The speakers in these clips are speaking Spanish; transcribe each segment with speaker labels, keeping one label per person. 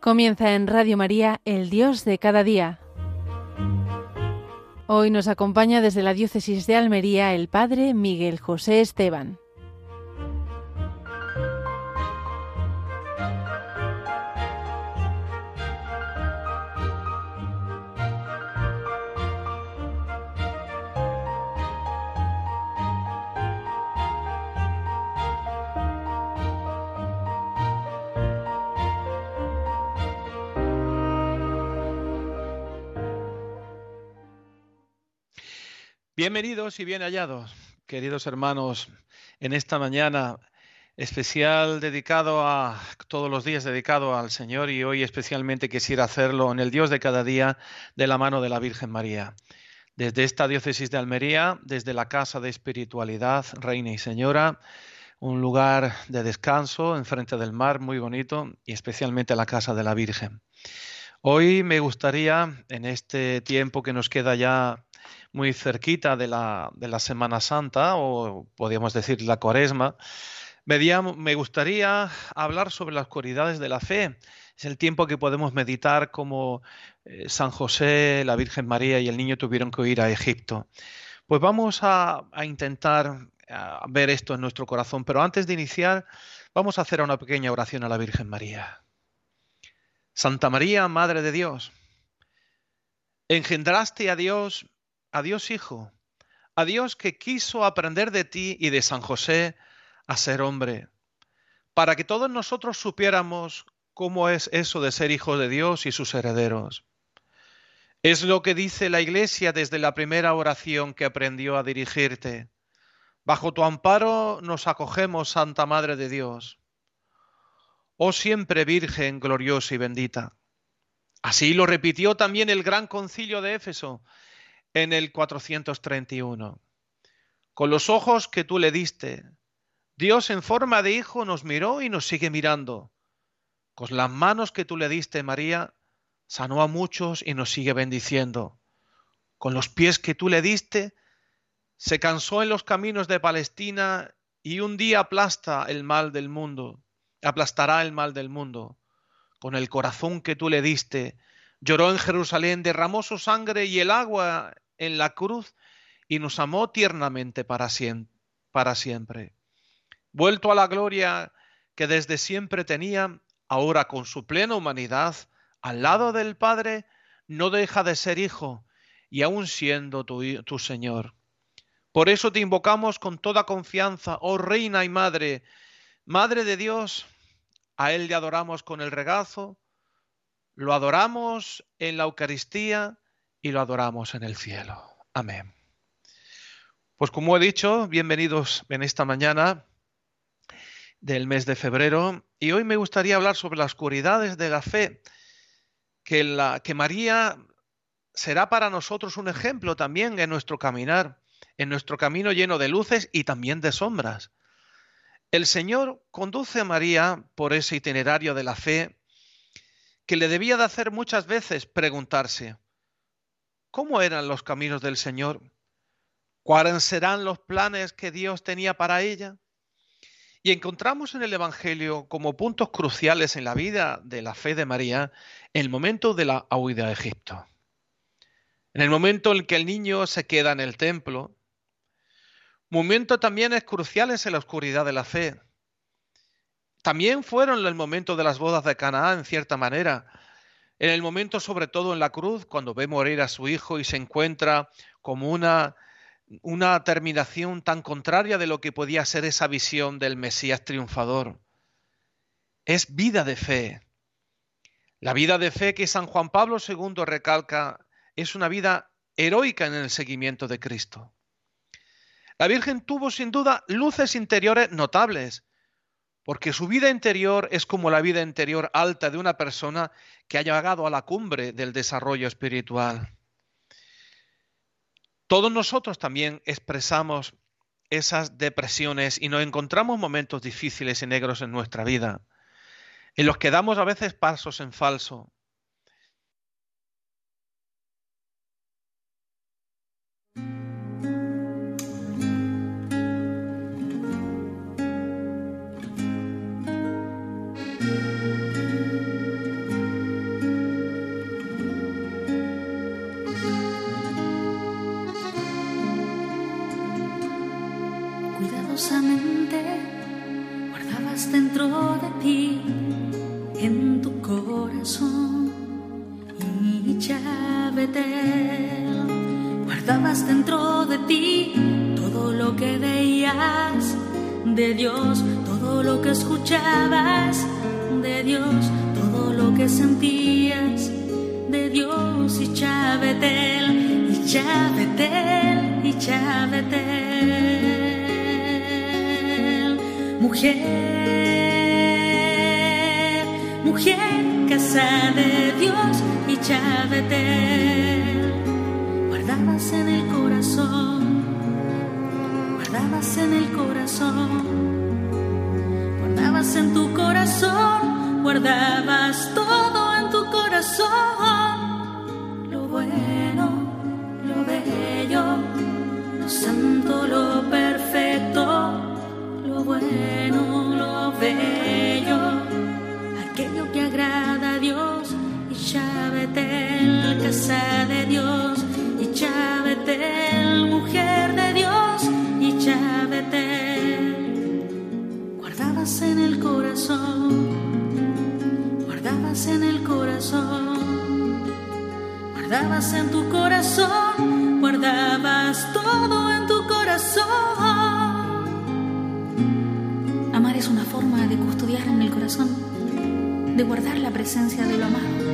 Speaker 1: Comienza en Radio María, el Dios de cada día. Hoy nos acompaña desde la Diócesis de Almería el Padre Miguel José Esteban.
Speaker 2: Y bien hallados, queridos hermanos, en esta mañana especial dedicado a todos los días dedicado al Señor y hoy especialmente quisiera hacerlo en el Dios de cada día de la mano de la Virgen María. Desde esta diócesis de Almería, desde la Casa de Espiritualidad, Reina y Señora, un lugar de descanso enfrente del mar muy bonito y especialmente la Casa de la Virgen. Hoy me gustaría, en este tiempo que nos queda ya muy cerquita de la, de la Semana Santa, o podríamos decir la Cuaresma, me, gustaría hablar sobre las cualidades de la fe. Es el tiempo que podemos meditar como eh, San José, la Virgen María y el niño tuvieron que ir a Egipto. Pues vamos a, a intentar a ver esto en nuestro corazón, pero antes de iniciar, vamos a hacer una pequeña oración a la Virgen María. Santa María, Madre de Dios, engendraste a Dios a Dios Hijo, a Dios que quiso aprender de ti y de San José a ser hombre, para que todos nosotros supiéramos cómo es eso de ser hijos de Dios y sus herederos. Es lo que dice la Iglesia desde la primera oración que aprendió a dirigirte. Bajo tu amparo nos acogemos, Santa Madre de Dios. Oh siempre Virgen gloriosa y bendita. Así lo repitió también el gran concilio de Éfeso en el 431. Con los ojos que tú le diste, Dios en forma de hijo nos miró y nos sigue mirando. Con las manos que tú le diste, María, sanó a muchos y nos sigue bendiciendo. Con los pies que tú le diste, se cansó en los caminos de Palestina y un día aplasta el mal del mundo, aplastará el mal del mundo. Con el corazón que tú le diste, Lloró en Jerusalén, derramó su sangre y el agua en la cruz y nos amó tiernamente para siempre. Vuelto a la gloria que desde siempre tenía, ahora con su plena humanidad, al lado del Padre, no deja de ser hijo y aún siendo tu, tu Señor. Por eso te invocamos con toda confianza, oh Reina y Madre, Madre de Dios, a Él le adoramos con el regazo, lo adoramos en la Eucaristía y lo adoramos en el cielo. Amén. Pues como he dicho, bienvenidos en esta mañana del mes de febrero y hoy me gustaría hablar sobre las cualidades de la fe, que, la, que María será para nosotros un ejemplo también en nuestro caminar, en nuestro camino lleno de luces y también de sombras. El Señor conduce a María por ese itinerario de la fe que le debía de hacer muchas veces preguntarse, ¿cómo eran los caminos del Señor? ¿Cuáles serán los planes que Dios tenía para ella? Y encontramos en el Evangelio como puntos cruciales en la vida de la fe de María el momento de la huida a Egipto. En el momento en que el niño se queda en el templo, momento también es cruciales en la oscuridad de la fe, también fueron el momento de las bodas de Canaán, en cierta manera. En el momento, sobre todo en la cruz, cuando ve morir a su hijo y se encuentra como una, una terminación tan contraria de lo que podía ser esa visión del Mesías triunfador. Es vida de fe. La vida de fe que San Juan Pablo II recalca es una vida heroica en el seguimiento de Cristo. La Virgen tuvo sin duda luces interiores notables, porque su vida interior es como la vida interior alta de una persona que ha llegado a la cumbre del desarrollo espiritual. Todos nosotros también expresamos esas depresiones y nos encontramos momentos difíciles y negros en nuestra vida, en los que damos a veces pasos en falso,
Speaker 3: guardabas dentro de ti, en tu corazón, y Chabetel. Guardabas dentro de ti todo lo que veías de Dios, todo lo que escuchabas de Dios, todo lo que sentías de Dios y Chabetel, y Chabetel, y Chabetel. Mujer, mujer, casa de Dios y Chabetel. Guardabas en el corazón, guardabas en el corazón, guardabas en tu corazón, guardabas todo en tu corazón. Lo bueno, lo bello, lo santo, lo Casa de Dios y Chabetel, mujer de Dios y Chabetel. Guardabas en el corazón, guardabas en el corazón, guardabas en tu corazón, guardabas todo en tu corazón. Amar es una forma de custodiar en el corazón, de guardar la presencia de lo amado.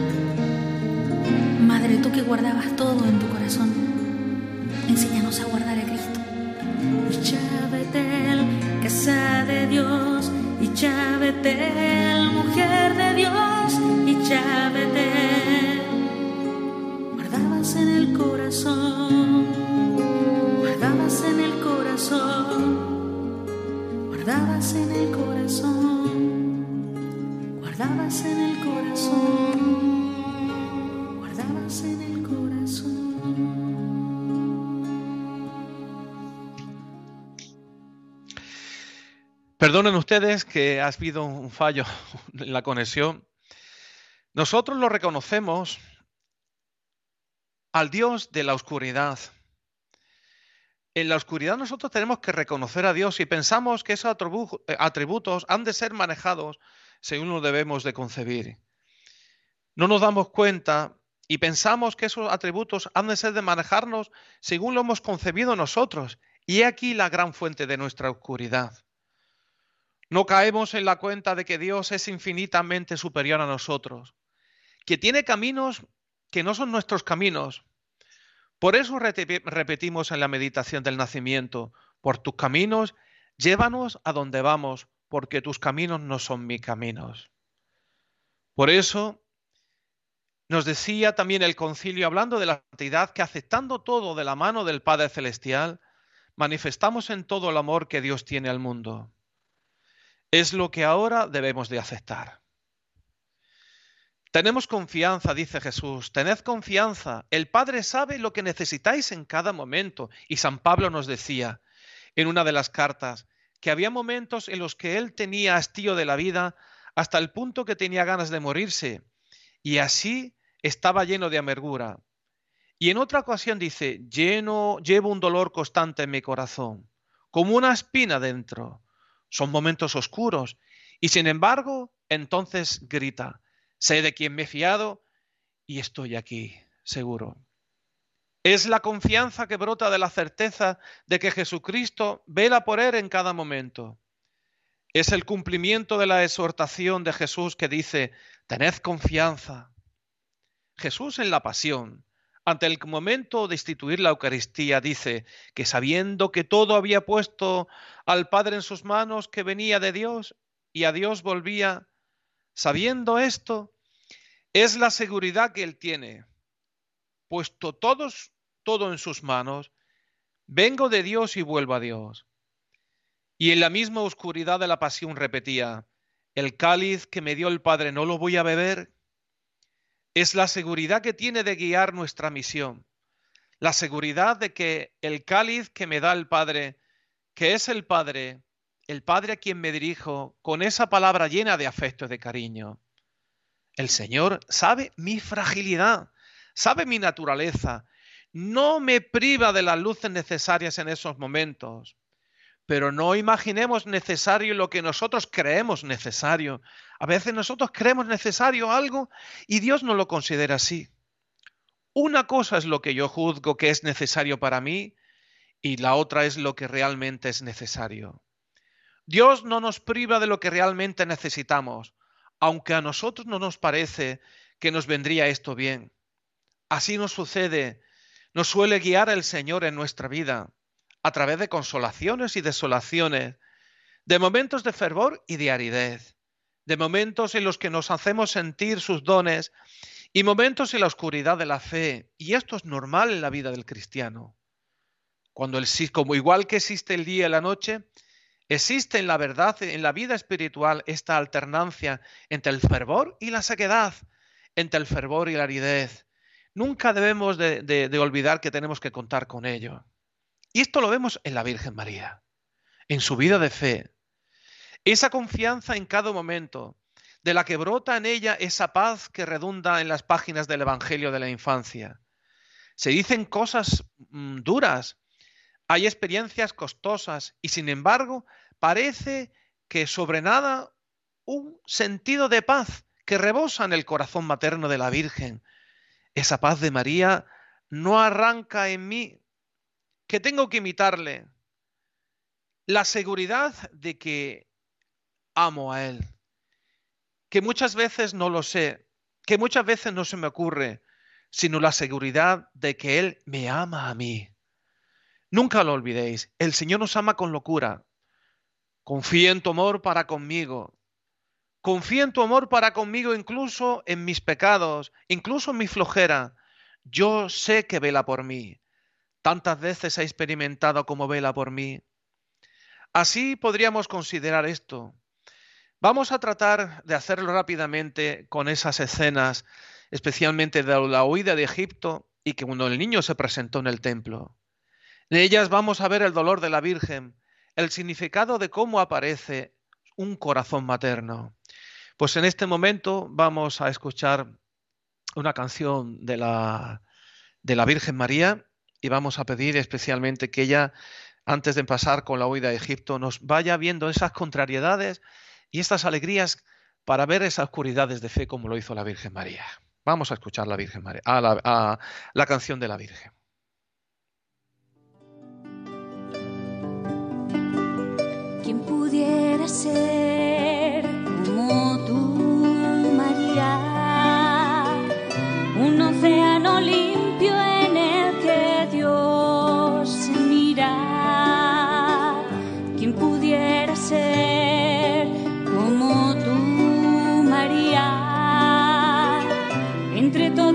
Speaker 3: Madre, tú que guardabas todo en tu corazón, enséñanos a guardar a Cristo. Y Chabetel, casa de Dios, y Chabetel,
Speaker 2: Perdonen ustedes que ha habido un fallo en la conexión. Nosotros lo reconocemos al Dios de la oscuridad. En la oscuridad nosotros tenemos que reconocer a Dios y pensamos que esos eh, atributos han de ser manejados según lo debemos de concebir. No nos damos cuenta y pensamos que esos atributos han de ser de manejarnos según lo hemos concebido nosotros. Y he aquí la gran fuente de nuestra oscuridad. No caemos en la cuenta de que Dios es infinitamente superior a nosotros, que tiene caminos que no son nuestros caminos. Por eso repetimos en la meditación del nacimiento, por tus caminos, llévanos a donde vamos, porque tus caminos no son mis caminos. Por eso nos decía también el concilio, hablando de la santidad, que aceptando todo de la mano del Padre Celestial, manifestamos en todo el amor que Dios tiene al mundo. Es lo que ahora debemos de aceptar. Tenemos confianza, dice Jesús, tened confianza. El Padre sabe lo que necesitáis en cada momento. Y San Pablo nos decía en una de las cartas que había momentos en los que él tenía hastío de la vida hasta el punto que tenía ganas de morirse. Y así estaba lleno de amargura. Y en otra ocasión dice, lleno, llevo un dolor constante en mi corazón, como una espina dentro. Son momentos oscuros. Y sin embargo, entonces grita, sé de quién me he fiado y estoy aquí, seguro. Es la confianza que brota de la certeza de que Jesucristo vela por él en cada momento. Es el cumplimiento de la exhortación de Jesús que dice, tened confianza. Jesús en la pasión, ante el momento de instituir la Eucaristía, dice que sabiendo que todo había puesto al Padre en sus manos, que venía de Dios y a Dios volvía, sabiendo esto, es la seguridad que él tiene. Puesto todos, todo en sus manos, vengo de Dios y vuelvo a Dios. Y en la misma oscuridad de la pasión repetía, el cáliz que me dio el Padre no lo voy a beber. Es la seguridad que tiene de guiar nuestra misión. La seguridad de que el cáliz que me da el Padre, que es el Padre, el Padre a quien me dirijo, con esa palabra llena de afecto y de cariño. El Señor sabe mi fragilidad, sabe mi naturaleza, no me priva de las luces necesarias en esos momentos, pero no imaginemos necesario lo que nosotros creemos necesario. A veces nosotros creemos necesario algo y Dios no lo considera así. Una cosa es lo que yo juzgo que es necesario para mí y la otra es lo que realmente es necesario. Dios no nos priva de lo que realmente necesitamos, aunque a nosotros no nos parece que nos vendría esto bien. Así nos sucede, nos suele guiar el Señor en nuestra vida a través de consolaciones y desolaciones, de momentos de fervor y de aridez, de momentos en los que nos hacemos sentir sus dones y momentos en la oscuridad de la fe. Y esto es normal en la vida del cristiano. Cuando el como igual que existe el día y la noche, existe en la verdad, en la vida espiritual, esta alternancia entre el fervor y la sequedad, entre el fervor y la aridez. Nunca debemos de, de olvidar que tenemos que contar con ello. Y esto lo vemos en la Virgen María, en su vida de fe. Esa confianza en cada momento, de la que brota en ella esa paz que redunda en las páginas del Evangelio de la infancia. Se dicen cosas mm, duras, hay experiencias costosas y sin embargo parece que sobre nada un sentido de paz que rebosa en el corazón materno de la Virgen. Esa paz de María no arranca en mí que tengo que imitarle, la seguridad de que amo a Él, que muchas veces no lo sé, que muchas veces no se me ocurre, sino la seguridad de que Él me ama a mí. Nunca lo olvidéis, el Señor nos ama con locura. Confía en tu amor para conmigo. Confía en tu amor para conmigo incluso en mis pecados, incluso en mi flojera. Yo sé que vela por mí tantas veces ha experimentado como vela por mí. Así podríamos considerar esto. Vamos a tratar de hacerlo rápidamente con esas escenas, especialmente de la huida de Egipto y que cuando el niño se presentó en el templo. En ellas vamos a ver el dolor de la Virgen, el significado de cómo aparece un corazón materno. Pues en este momento vamos a escuchar una canción de la, de la Virgen María y vamos a pedir especialmente que ella, antes de pasar con la huida de Egipto, nos vaya viendo esas contrariedades y estas alegrías para ver esas oscuridades de fe como lo hizo la Virgen María. Vamos a escuchar la Virgen María, la, canción de la Virgen.
Speaker 4: ¿Quién pudiera ser Entre todas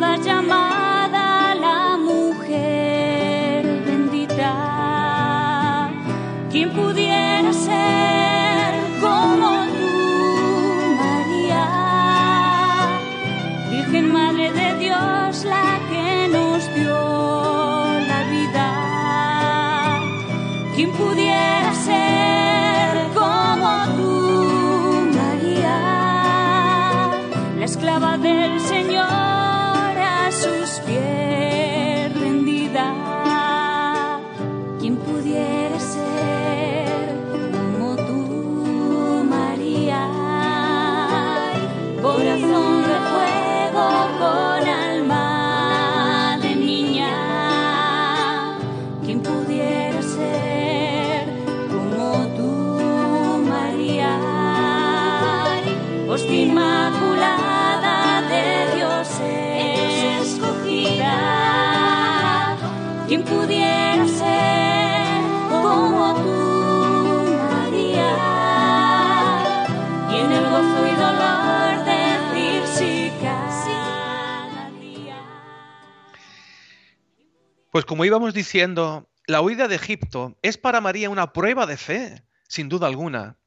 Speaker 2: íbamos diciendo, la huida de Egipto es para María una prueba de fe, sin duda alguna.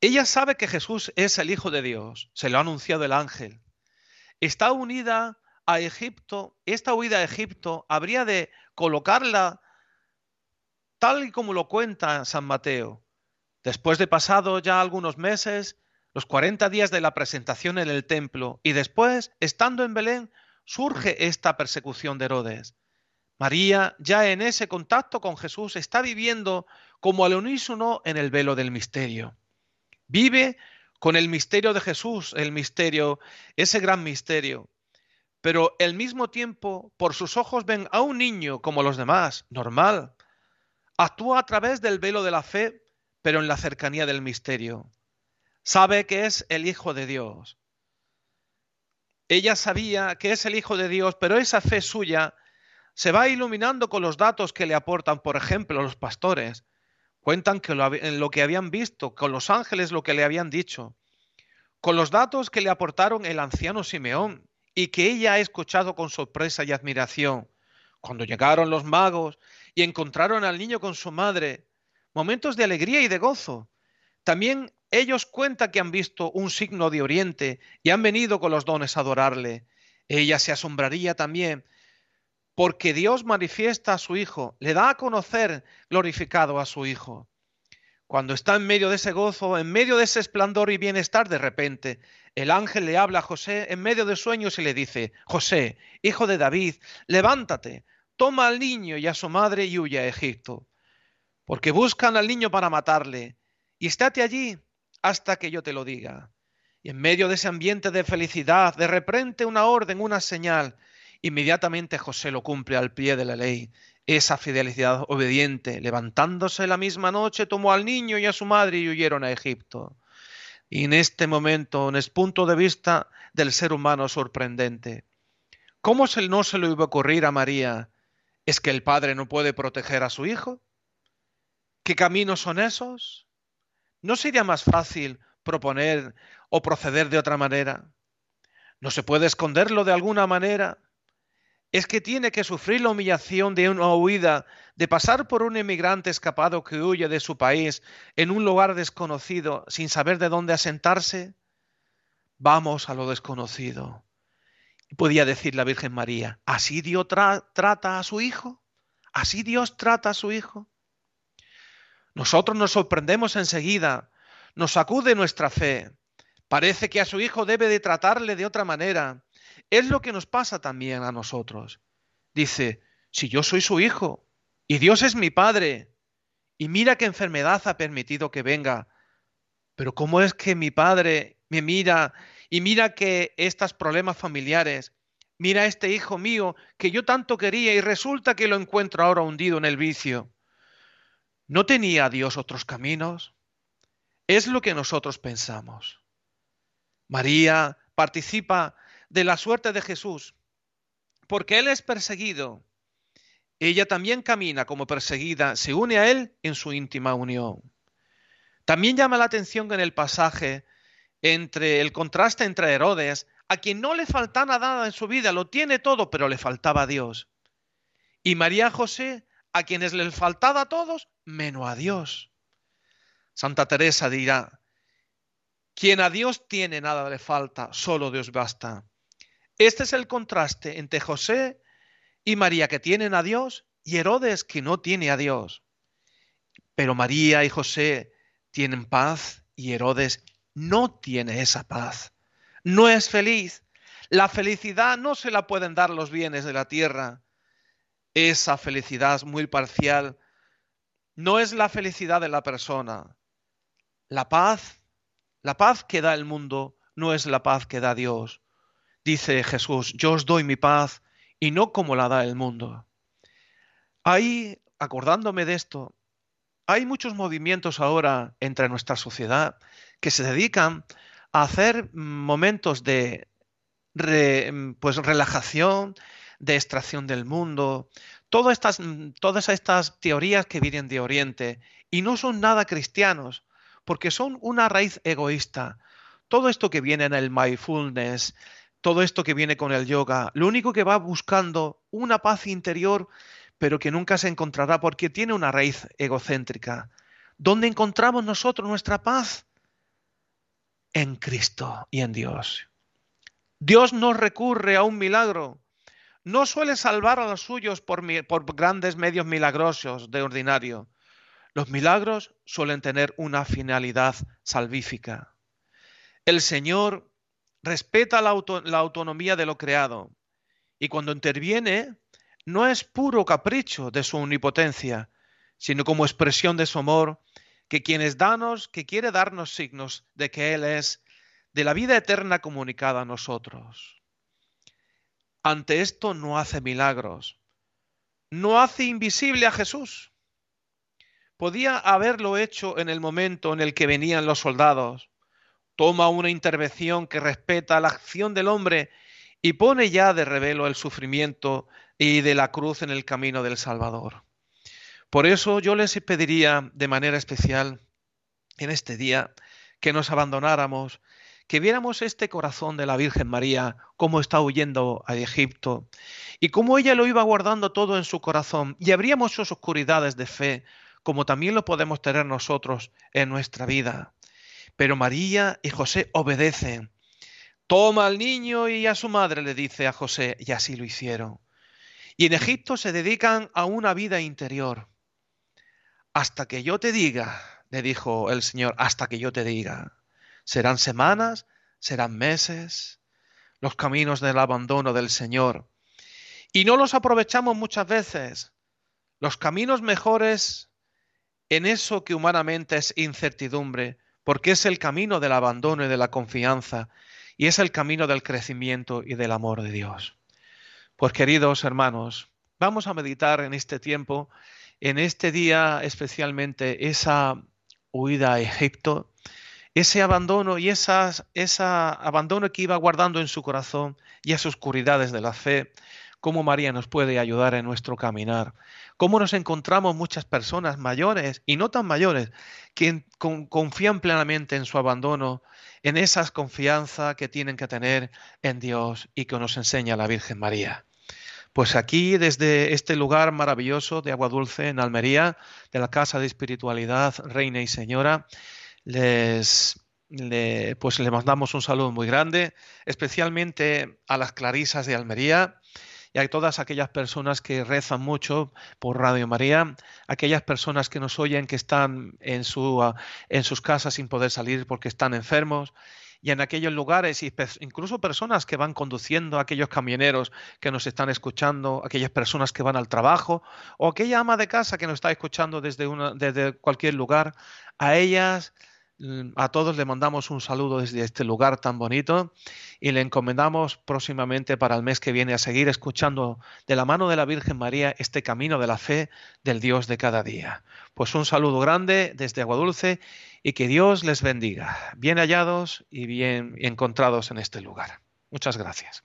Speaker 2: Ella sabe que Jesús es el Hijo de Dios, se lo ha anunciado el ángel. Está unida a Egipto, esta huida a Egipto habría de colocarla tal y como lo cuenta San Mateo. Después de pasado ya algunos meses, los 40 días de la presentación en el templo, y después, estando en Belén, surge esta persecución de Herodes. María, ya en ese contacto con Jesús, está viviendo como al unísono en el velo del misterio. Vive con el misterio de Jesús, el misterio, ese gran misterio. Pero al mismo tiempo, por sus ojos ven a un niño como los demás, normal. Actúa a través del velo de la fe, pero en la cercanía del misterio. Sabe que es el Hijo de Dios. Ella sabía que es el Hijo de Dios, pero esa fe suya se va iluminando con los datos que le aportan, por ejemplo, los pastores. Cuentan que lo, lo que habían visto, con los ángeles lo que le habían dicho, con los datos que le aportaron el anciano Simeón y que ella ha escuchado con sorpresa y admiración. Cuando llegaron los magos y encontraron al niño con su madre, momentos de alegría y de gozo. También ellos cuentan que han visto un signo de Oriente y han venido con los dones a adorarle. Ella se asombraría también porque Dios manifiesta a su Hijo, le da a conocer glorificado a su Hijo. Cuando está en medio de ese gozo, en medio de ese esplendor y bienestar, de repente el ángel le habla a José en medio de sueños y le dice, José, hijo de David, levántate, toma al niño y a su madre y huye a Egipto, porque buscan al niño para matarle, y estate allí hasta que yo te lo diga. Y en medio de ese ambiente de felicidad, de repente una orden, una señal, Inmediatamente José lo cumple al pie de la ley, esa fidelidad obediente. Levantándose la misma noche, tomó al niño y a su madre y huyeron a Egipto. Y en este momento, en el punto de vista del ser humano sorprendente, ¿cómo se, no se le iba a ocurrir a María? ¿Es que el padre no puede proteger a su hijo? ¿Qué caminos son esos? ¿No sería más fácil proponer o proceder de otra manera? ¿No se puede esconderlo de alguna manera? Es que tiene que sufrir la humillación de una huida, de pasar por un emigrante escapado que huye de su país en un lugar desconocido sin saber de dónde asentarse? Vamos a lo desconocido. Podía decir la Virgen María, ¿así Dios trata a su hijo? ¿Así Dios trata a su hijo? Nosotros nos sorprendemos enseguida, nos sacude nuestra fe. Parece que a su hijo debe de tratarle de otra manera. Es lo que nos pasa también a nosotros. Dice, si yo soy su hijo y Dios es mi padre, y mira qué enfermedad ha permitido que venga, pero ¿cómo es que mi padre me mira y mira que estos problemas familiares, mira este hijo mío que yo tanto quería y resulta que lo encuentro ahora hundido en el vicio? ¿No tenía Dios otros caminos? Es lo que nosotros pensamos. María participa de la suerte de Jesús, porque Él es perseguido. Ella también camina como perseguida, se une a Él en su íntima unión. También llama la atención en el pasaje entre el contraste entre Herodes, a quien no le faltaba nada en su vida, lo tiene todo, pero le faltaba a Dios. Y María José, a quienes les faltaba a todos, menos a Dios. Santa Teresa dirá, quien a Dios tiene nada le falta, solo Dios basta. Este es el contraste entre José y María que tienen a Dios y Herodes que no tiene a Dios. Pero María y José tienen paz y Herodes no tiene esa paz. No es feliz. La felicidad no se la pueden dar los bienes de la tierra. Esa felicidad muy parcial no es la felicidad de la persona. La paz, la paz que da el mundo no es la paz que da Dios. Dice Jesús, yo os doy mi paz y no como la da el mundo. Ahí, acordándome de esto, hay muchos movimientos ahora entre nuestra sociedad que se dedican a hacer momentos de pues, relajación, de extracción del mundo, todas estas, todas estas teorías que vienen de Oriente y no son nada cristianos, porque son una raíz egoísta. Todo esto que viene en el mindfulness, todo esto que viene con el yoga, lo único que va buscando una paz interior, pero que nunca se encontrará porque tiene una raíz egocéntrica. ¿Dónde encontramos nosotros nuestra paz? En Cristo y en Dios. Dios no recurre a un milagro. No suele salvar a los suyos por, por grandes medios milagrosos de ordinario. Los milagros suelen tener una finalidad salvífica. El Señor respeta la, autonomía de lo creado y cuando interviene no es puro capricho de su omnipotencia, sino como expresión de su amor, que quienes danos, que quiere darnos signos de que Él es de la vida eterna comunicada a nosotros. Ante esto no hace milagros, no hace invisible a Jesús. Podía haberlo hecho en el momento en el que venían los soldados. Toma una intervención que respeta la acción del hombre y pone ya de revelo el sufrimiento y de la cruz en el camino del Salvador. Por eso yo les pediría de manera especial en este día que nos abandonáramos, que viéramos este corazón de la Virgen María, cómo está huyendo a Egipto y cómo ella lo iba guardando todo en su corazón y abríamos sus oscuridades de fe, como también lo podemos tener nosotros en nuestra vida. Pero María y José obedecen. Toma al niño y a su madre, le dice a José, y así lo hicieron. Y en Egipto se dedican a una vida interior. Hasta que yo te diga, le dijo el Señor, hasta que yo te diga. Serán semanas, serán meses, los caminos del abandono del Señor. Y no los aprovechamos muchas veces. Los caminos mejores en eso que humanamente es incertidumbre, porque es el camino del abandono y de la confianza, y es el camino del crecimiento y del amor de Dios. Pues queridos hermanos, vamos a meditar en este tiempo, en este día especialmente esa huida a Egipto, ese abandono y esas, esa abandono que iba guardando en su corazón y esas oscuridades de la fe, cómo María nos puede ayudar en nuestro caminar, cómo nos encontramos muchas personas mayores y no tan mayores que confían plenamente en su abandono, en esa confianza que tienen que tener en Dios y que nos enseña la Virgen María. Pues aquí, desde este lugar maravilloso de Agua Dulce en Almería, de la Casa de Espiritualidad Reina y Señora, les, pues le mandamos un saludo muy grande, especialmente a las Clarisas de Almería y a todas aquellas personas que rezan mucho por Radio María, aquellas personas que nos oyen que están en, su, en sus casas sin poder salir porque están enfermos y en aquellos lugares, incluso personas que van conduciendo, aquellos camioneros que nos están escuchando, aquellas personas que van al trabajo, o aquella ama de casa que nos está escuchando desde, desde cualquier lugar, a ellas, a todos le mandamos un saludo desde este lugar tan bonito y le encomendamos próximamente para el mes que viene a seguir escuchando de la mano de la Virgen María este camino de la fe del Dios de cada día. Pues un saludo grande desde Aguadulce y que Dios les bendiga, bien hallados y bien encontrados en este lugar. Muchas gracias.